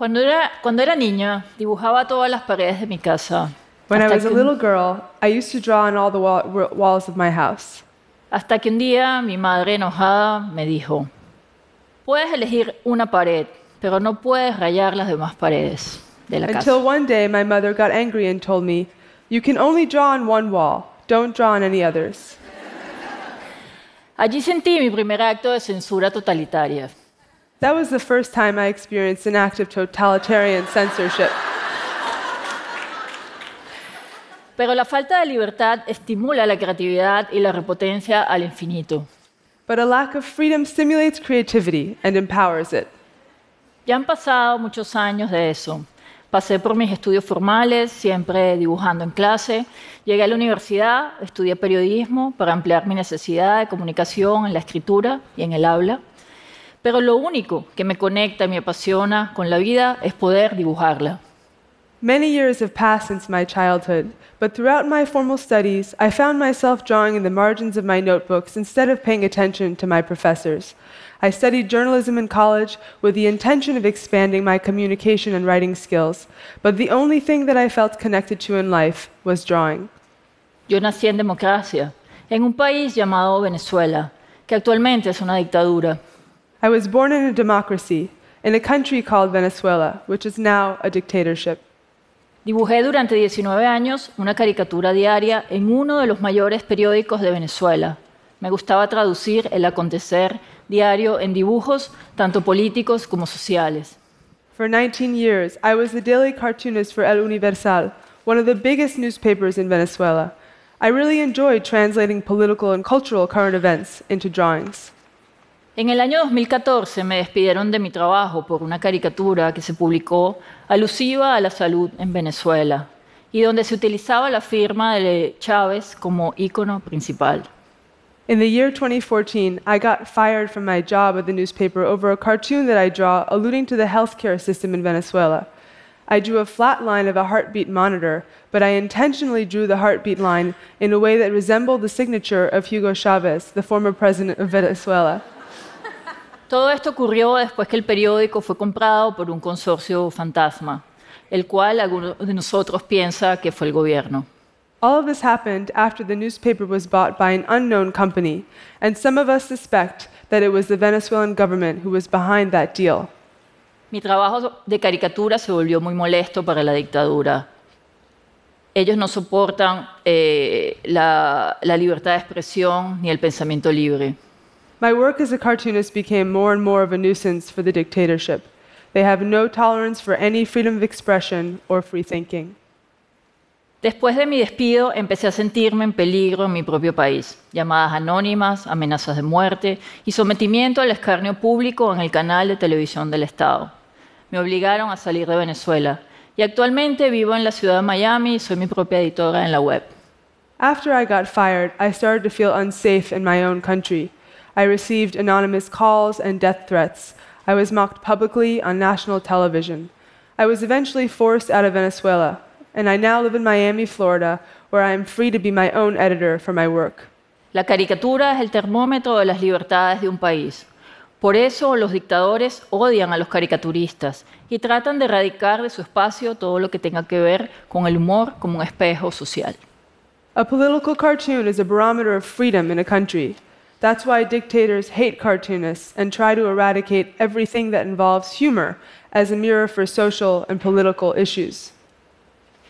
Cuando era, cuando era niña, dibujaba todas las paredes de mi casa. When I was a little girl, I used to draw on all the wa- wa- walls of my house. Hasta que un día mi madre enojada me dijo, puedes elegir una pared, pero no puedes rayar las demás paredes de la casa. Until one day, my mother got angry and told me, You can only draw on one wall, don't draw on any others. Allí sentí mi primer acto de censura totalitaria. That was the first time I experienced an act of totalitarian censorship. Pero la falta de libertad estimula la creatividad y la repotencia al infinito. But a lack of freedom stimulates creativity and empowers it. Ya han pasado muchos años de eso. Pasé por mis estudios formales, siempre dibujando en clase. Llegué a la universidad, estudié periodismo para ampliar mi necesidad de comunicación en la escritura y en el habla. Pero lo único que me conecta y me apasiona con la vida es poder dibujarla. Many years have passed since my childhood, but throughout my formal studies, I found myself drawing in the margins of my notebooks instead of paying attention to my professors. I studied journalism in college with the intention of expanding my communication and writing skills, but the only thing that I felt connected to in life was drawing. Yo nací en democracia, en un país llamado Venezuela, que actualmente es una dictadura. I was born in a democracy, in a country called Venezuela, which is now a dictatorship. Dibujé durante 19 años una caricatura diaria en uno de los mayores periódicos de Venezuela. Me gustaba traducir el acontecer diario en dibujos, tanto políticos como sociales. For 19 years, I was the daily cartoonist for El Universal, one of the biggest newspapers in Venezuela. I really enjoyed translating political and cultural current events into drawings. En el año 2014 me despidieron de mi trabajo por una caricatura que se publicó alusiva a la salud en Venezuela y donde se utilizaba la firma de Chávez como ícono principal. In the year 2014, I got fired from my job at the newspaper over a cartoon that I draw alluding to the healthcare system in Venezuela. I drew a flat line of a heartbeat monitor, but I intentionally drew the heartbeat line in a way that resembled the signature of Hugo Chavez, the former president of Venezuela. Todo esto ocurrió después que el periódico fue comprado por un consorcio fantasma, el cual algunos de nosotros piensa que fue el gobierno. All of this happened after the newspaper was bought by an unknown company, and some of us suspect that it was the Venezuelan government who was behind that deal. Mi trabajo de caricatura se volvió muy molesto para la dictadura. Ellos no soportan eh, la, la libertad de expresión ni el pensamiento libre. My work as a cartoonist became more and more of a nuisance for the dictatorship. They have no tolerance for any freedom of expression or free thinking. Después de mi despido empecé a sentirme en peligro en mi propio país. Llamadas anónimas, amenazas de muerte y sometimiento al escarnio público en el canal de televisión del Estado. Me obligaron a salir de Venezuela y actualmente vivo en la ciudad de Miami y soy mi propia editora en la web. After I got fired, I started to feel unsafe in my own country. I received anonymous calls and death threats. I was mocked publicly on national television. I was eventually forced out of Venezuela, and I now live in Miami, Florida, where I am free to be my own editor for my work. La caricatura es el termómetro de las libertades de un país. Por eso los dictadores odian a los caricaturistas y tratan de erradicar de su espacio todo lo que tenga que ver con el humor como un espejo social. A political cartoon is a barometer of freedom in a country. That's why dictators hate cartoonists and try to eradicate everything that involves humor as a mirror for social and political issues.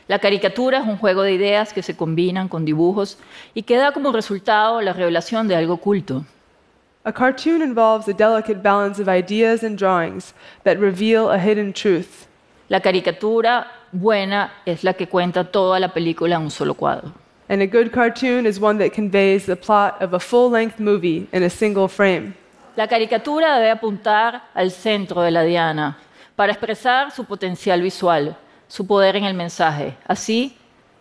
La caricatura es un juego de ideas que se combinan con dibujos y que da como resultado la revelación de algo oculto. A cartoon involves a delicate balance of ideas and drawings that reveal a hidden truth. La caricatura buena es la que cuenta toda la película en un solo cuadro. And a good cartoon is one that conveys the plot of a full length movie in a single frame. La caricatura debe apuntar al centro de la diana para expresar su potencial visual, su poder en el mensaje, así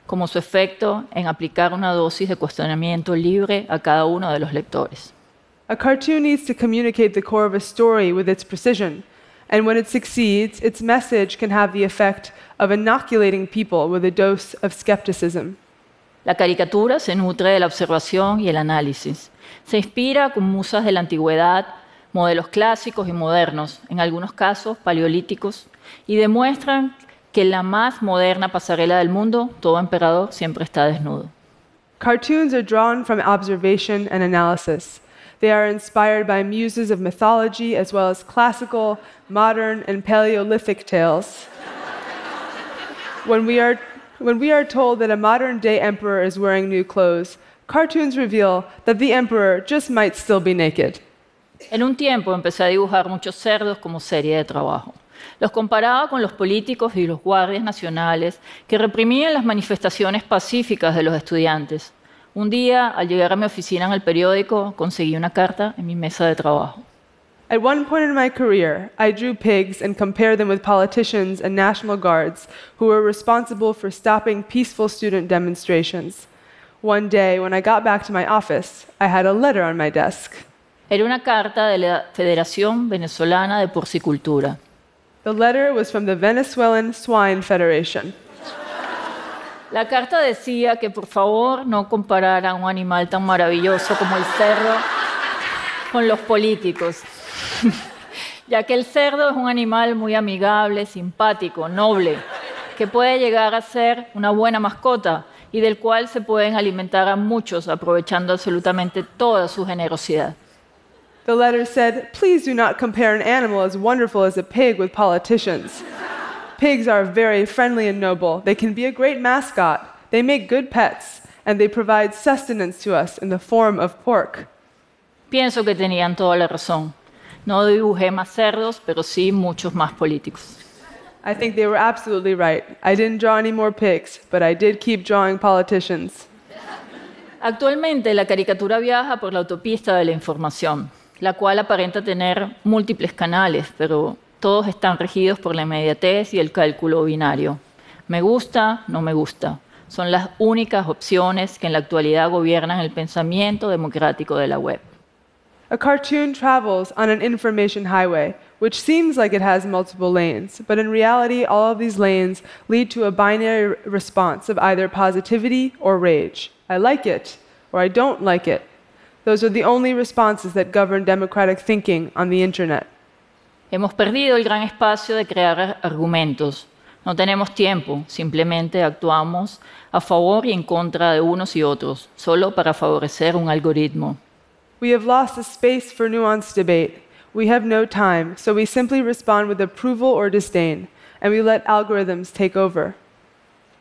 como su efecto en aplicar una dosis de cuestionamiento libre a cada uno de los lectores. A cartoon needs to communicate the core of a story with its precision, and when it succeeds, its message can have the effect of inoculating people with a dose of skepticism. La caricatura se nutre de la observación y el análisis. Se inspira con musas de la antigüedad, modelos clásicos y modernos, en algunos casos paleolíticos, y demuestran que en la más moderna pasarela del mundo, todo emperador siempre está desnudo. Cartoons are drawn from observation and analysis. They are inspired by muses of mythology as well as classical, modern, and Paleolithic tales. when, we are, when we are told that a modern day emperor is wearing new clothes, cartoons reveal that the emperor just might still be naked. En un tiempo empecé a dibujar muchos cerdos como serie de trabajo. Los comparaba con los políticos y los guardias nacionales que reprimían las manifestaciones pacíficas de los estudiantes. Un día, al llegar a mi oficina en el periódico, conseguí una carta en mi mesa de trabajo. At one point in my career, I drew pigs and compared them with politicians and National Guards who were responsible for stopping peaceful student demonstrations. One day, when I got back to my office, I had a letter on my desk. Era una carta de la Federación Venezolana de Porcicultura. The letter was from the Venezuelan Swine Federation. La carta decía que por favor no comparara un animal tan maravilloso como el cerdo con los políticos, ya que el cerdo es un animal muy amigable, simpático, noble, que puede llegar a ser una buena mascota y del cual se pueden alimentar a muchos aprovechando absolutamente toda su generosidad. The letter said, Please do not compare an animal as wonderful as a pig with politicians. Pigs are very friendly and noble. They can be a great mascot. They make good pets, and they provide sustenance to us in the form of pork. Pienso que tenían toda la razón. No dibujé más cerdos, pero sí muchos más políticos. I think they were absolutely right. I didn't draw any more pigs, but I did keep drawing politicians. Actualmente la caricatura viaja por la autopista de la información, la cual aparenta tener múltiples canales, pero todos están regidos por la inmediatez y el cálculo binario. Me gusta, no me gusta. Son las únicas opciones que en la actualidad gobiernan el pensamiento democrático de la web. A cartoon travels on an information highway, which seems like it has multiple lanes, but in reality, all of these lanes lead to a binary response of either positivity or rage. I like it, or I don't like it. Those are the only responses that govern democratic thinking on the internet. Hemos perdido el gran espacio de crear argumentos. No tenemos tiempo, simplemente actuamos a favor y en contra de unos y otros, solo para favorecer un algoritmo. We have lost the space for nuanced debate. We have no time, so we simply respond with approval or disdain, and we let algorithms take over.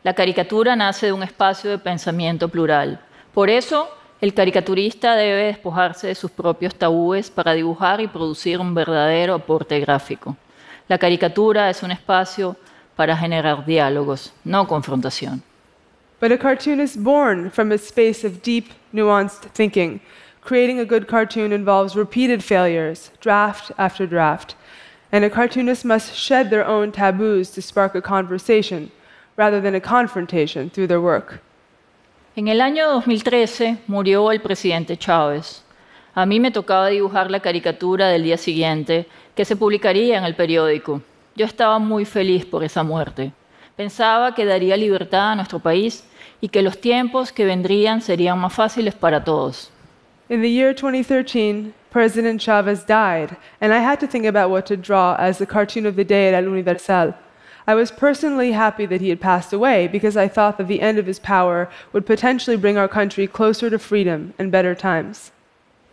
La caricatura nace de un espacio de pensamiento plural. Por eso, el caricaturista debe despojarse de sus propios tabúes para dibujar y producir un verdadero aporte gráfico. La caricatura es un espacio para generar diálogos, no confrontación. But a cartoon is born from a space of deep, nuanced thinking. Creating a good cartoon involves repeated failures, draft after draft. And a cartoonist must shed their own taboos to spark a conversation, rather than a confrontation through their work. En el año 2013 murió el presidente Chávez. A mí me tocaba dibujar la caricatura del día siguiente que se publicaría en el periódico. Yo estaba muy feliz por esa muerte. Pensaba que daría libertad a nuestro país y que los tiempos que vendrían serían más fáciles para todos. In the year 2013, President Chavez died, and I had to think about what to draw as the cartoon of the day at El Universal. I was personally happy that he had passed away because I thought that the end of his power would potentially bring our country closer to freedom and better times.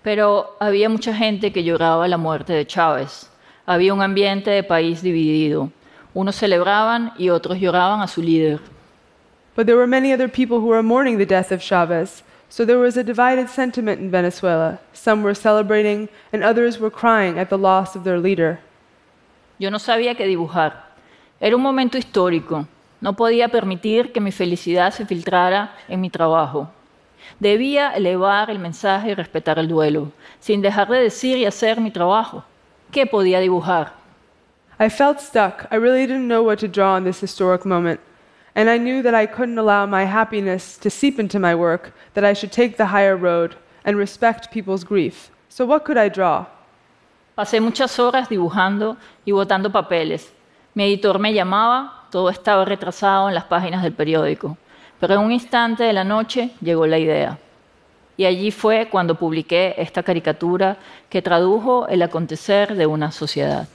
Pero había mucha gente que lloraba la muerte de Chávez. Había un ambiente de país dividido. Unos celebraban y otros lloraban a su líder. But there were many other people who were mourning the death of Chavez, so there was a divided sentiment in Venezuela. Some were celebrating, and others were crying at the loss of their leader. Yo no sabía qué dibujar. Era un momento histórico. No podía permitir que mi felicidad se filtrara en mi trabajo. Debía elevar el mensaje y respetar el duelo, sin dejar de decir y hacer mi trabajo. ¿Qué podía dibujar? I felt stuck. I really didn't know what to draw in this historic moment. And I knew that I couldn't allow my happiness to seep into my work, that I should take the higher road and respect people's grief. So, what could I draw? Pasé muchas horas dibujando y botando papeles. Mi editor me llamaba, todo estaba retrasado en las páginas del periódico. Pero en un instante de la noche llegó la idea. Y allí fue cuando publiqué esta caricatura que tradujo el acontecer de una sociedad.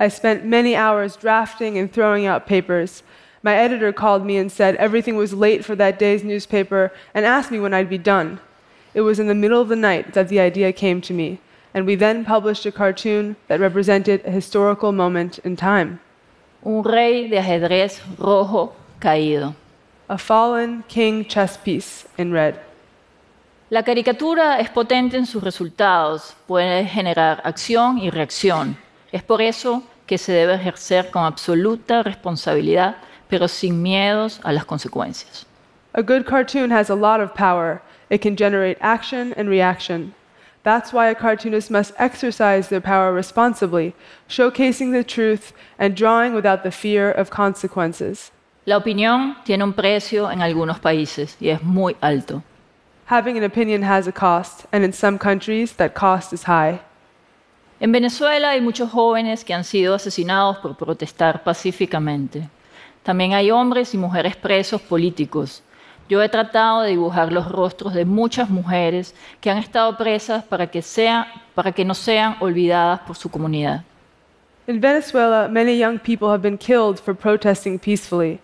I spent many hours drafting and throwing out papers. My editor called me and said everything was late for that day's newspaper and asked me when I'd be done. It was in the middle of the night that the idea came to me, and we then published a cartoon that represented a historical moment in time. Un rey de ajedrez rojo caído. A fallen king chess piece in red. La caricatura es potente en sus resultados, puede generar acción y reacción. Es por eso que se debe ejercer con absoluta responsabilidad, pero sin miedos a las consecuencias. A good cartoon has a lot of power. It can generate action and reaction. That's why a cartoonist must exercise their power responsibly, showcasing the truth and drawing without the fear of consequences. La opinión tiene un precio en algunos países y es muy alto. Having an opinion has a cost, and in some countries, that cost is high. En Venezuela hay muchos jóvenes que han sido asesinados por protestar pacíficamente. También hay hombres y mujeres presos políticos. Yo he tratado de dibujar los rostros de muchas mujeres que han estado presas para que, sea- para que no sean olvidadas por su comunidad. In Venezuela, many young people have been killed for protesting peacefully.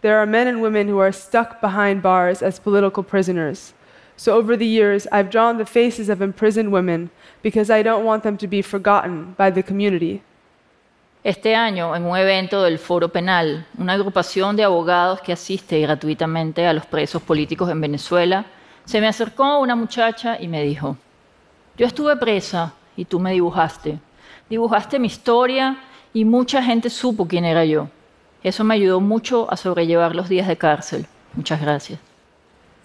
There are men and women who are stuck behind bars as political prisoners. So, over the years, I've drawn the faces of imprisoned women because I don't want them to be forgotten by the community. Este año, en un evento del Foro Penal, una agrupación de abogados que asiste gratuitamente a los presos políticos en Venezuela, se me acercó una muchacha y me dijo, yo estuve presa y tú me dibujaste. Dibujaste mi historia y mucha gente supo quién era yo. Eso me ayudó mucho a sobrellevar los días de cárcel. Muchas gracias.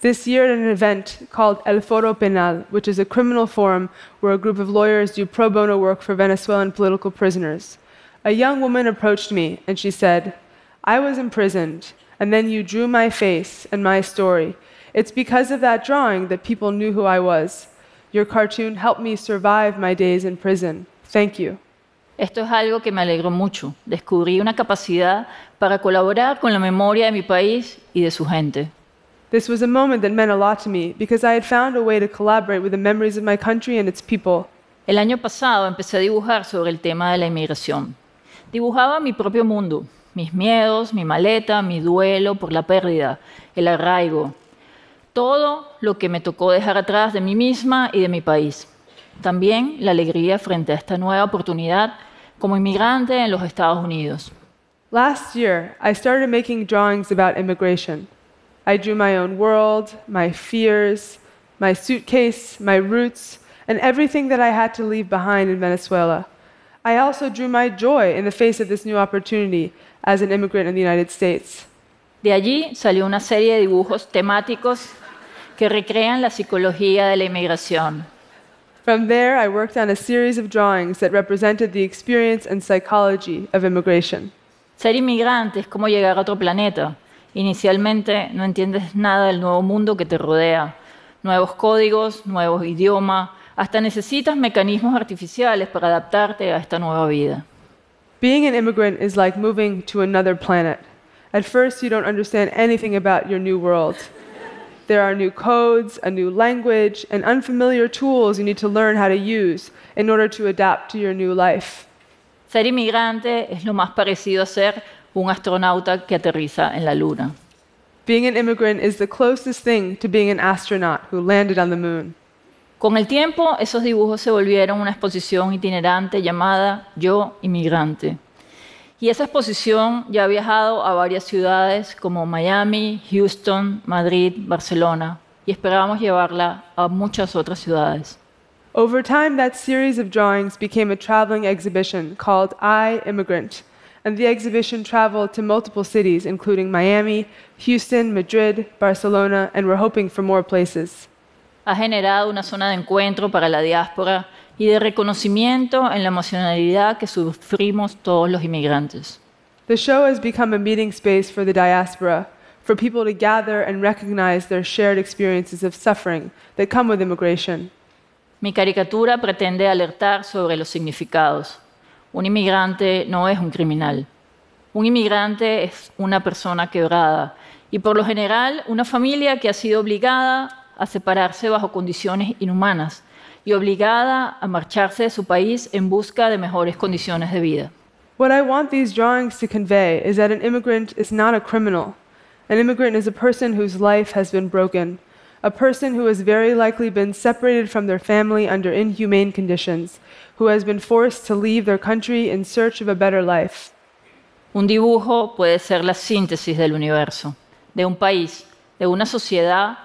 This year, at an event called El Foro Penal, which is a criminal forum where a group of lawyers do pro bono work for Venezuelan political prisoners, a young woman approached me and she said, I was imprisoned, and then you drew my face and my story. It's because of that drawing that people knew who I was. Your cartoon helped me survive my days in prison. Thank you. Esto es algo que me alegró mucho. Descubrí una capacidad para colaborar con la memoria de mi país y de su gente. This was a moment that meant a lot to me because I had found a way to collaborate with the memories of my country and its people. El año pasado empecé a dibujar sobre el tema de la inmigración. Dibujaba mi propio mundo, mis miedos, mi maleta, mi duelo por la pérdida, el arraigo, todo lo que me tocó dejar atrás de mí misma y de mi país. También la alegría frente a esta nueva oportunidad como inmigrante en los Estados Unidos. Last year, I started making drawings about immigration. I drew my own world, my fears, my suitcase, my roots, and everything that I had to leave behind in Venezuela. I also drew my joy in the face of this new opportunity as an immigrant in the United States. De allí salió una serie de dibujos temáticos que recrean la psicología de la inmigración. From there, I worked on a series of drawings that represented the experience and psychology of immigration. Ser inmigrante es como llegar a otro planeta. Inicialmente no entiendes nada del nuevo mundo que te rodea, nuevos códigos, nuevos idiomas, hasta necesitas mecanismos artificiales para adaptarte a esta nueva vida. Being an immigrant is like moving to another planet. At first, you don't understand anything about your new world. There are new codes, a new language, and unfamiliar tools you need to learn how to use in order to adapt to your new life. Ser inmigrante es lo más parecido a ser un astronauta que aterriza en la Luna. Being an immigrant is the closest thing to being an astronaut who landed on the moon. Con el tiempo, esos dibujos se volvieron una exposición itinerante llamada Yo Inmigrante. Y esa exposición ya ha viajado a varias ciudades como Miami, Houston, Madrid, Barcelona, y esperamos llevarla a muchas otras ciudades. Over time, that series of drawings became a traveling exhibition called I Immigrant, and the exhibition traveled to multiple cities, including Miami, Houston, Madrid, Barcelona, and we're hoping for more places. Ha generado una zona de encuentro para la diáspora y de reconocimiento en la emocionalidad que sufrimos todos los inmigrantes. The show has become a meeting space for the diaspora, for people to gather and recognize their shared experiences of suffering that come with immigration. Mi caricatura pretende alertar sobre los significados. Un inmigrante no es un criminal. Un inmigrante es una persona quebrada y por lo general una familia que ha sido obligada a separarse bajo condiciones inhumanas y obligada a marcharse de su país en busca de mejores condiciones de vida. What I want these drawings to convey is that an immigrant is not a criminal. An immigrant is a person whose life has been broken, a person who has very likely been separated from their family under inhumane conditions, who has been forced to leave their country in search of a better life. Un dibujo puede ser la síntesis del universo, de un país, de una sociedad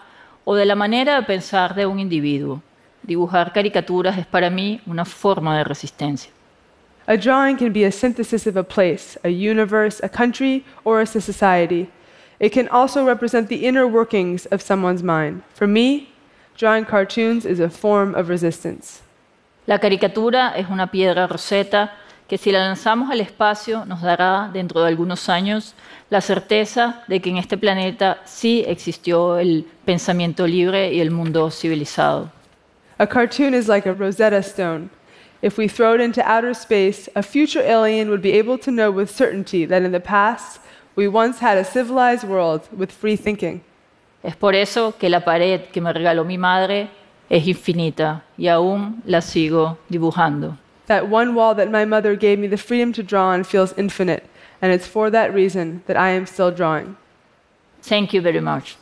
o de la manera de pensar de un individuo. Dibujar caricaturas es para mí una forma de resistencia. A drawing can be a synthesis of a place, a universe, a country, or a society. It can also represent the inner workings of someone's mind. For me, drawing cartoons is a form of resistance. La caricatura es una piedra roseta que si la lanzamos al espacio nos dará dentro de algunos años la certeza de que en este planeta sí existió el pensamiento libre y el mundo civilizado. A cartoon is like a Rosetta Stone. If we throw it into outer space, a future alien would be able to know with certainty that in the past we once had a civilized world with free thinking. Es por eso que la pared que me regaló mi madre es infinita y aún la sigo dibujando. That one wall that my mother gave me the freedom to draw on feels infinite, and it's for that reason that I am still drawing. Thank you very much.